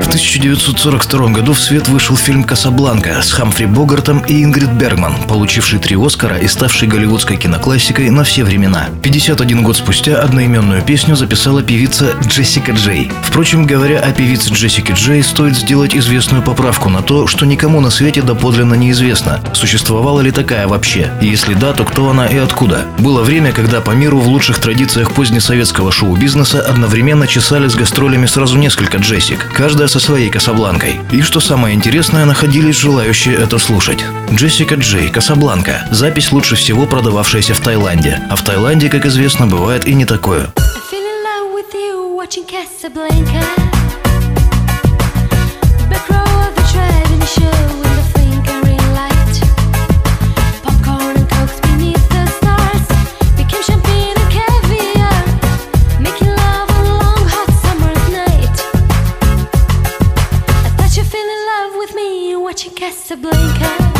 В 1942 году в свет вышел фильм «Касабланка» с Хамфри Богартом и Ингрид Бергман, получивший три Оскара и ставший голливудской киноклассикой на все времена. 51 год спустя одноименную песню записала певица Джессика Джей. Впрочем, говоря о певице Джессике Джей, стоит сделать известную поправку на то, что никому на свете доподлинно неизвестно, существовала ли такая вообще, и если да, то кто она и откуда. Было время, когда по миру в лучших традициях позднесоветского шоу-бизнеса одновременно чесали с гастролями сразу несколько Джессик каждая со своей Касабланкой. И что самое интересное, находились желающие это слушать. Джессика Джей, Касабланка. Запись лучше всего продававшаяся в Таиланде. А в Таиланде, как известно, бывает и не такое. Back row of driving show Casablanca.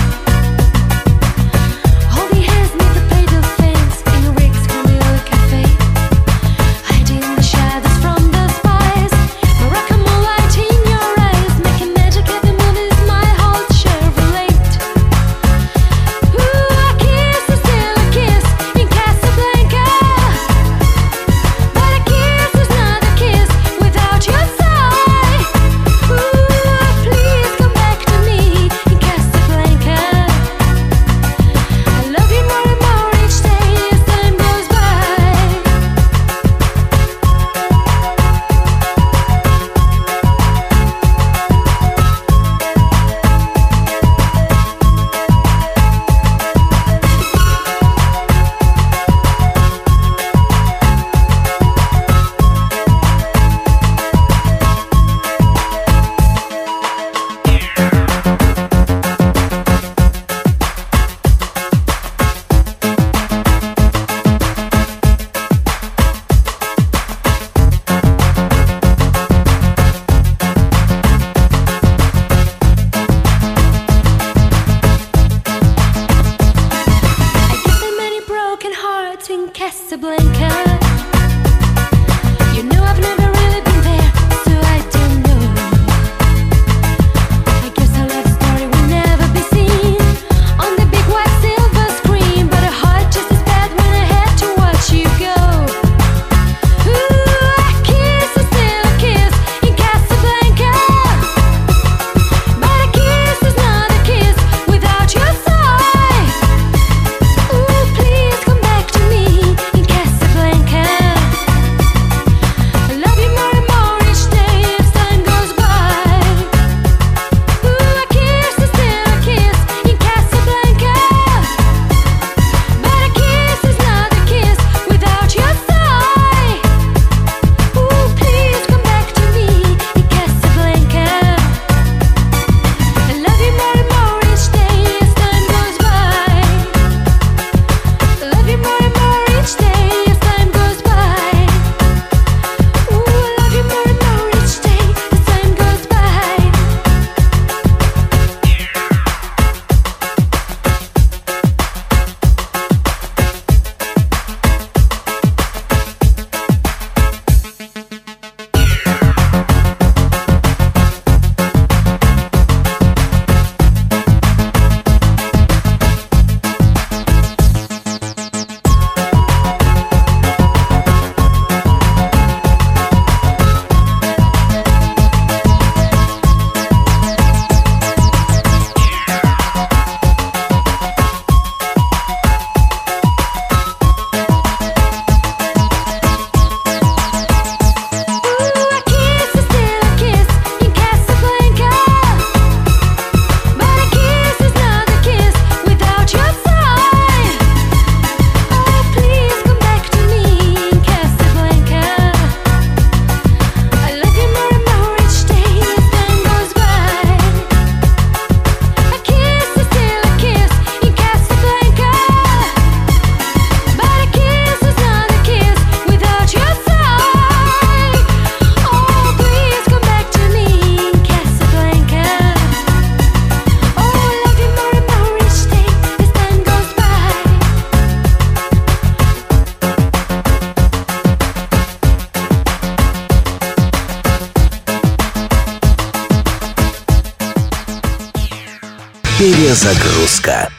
Перезагрузка.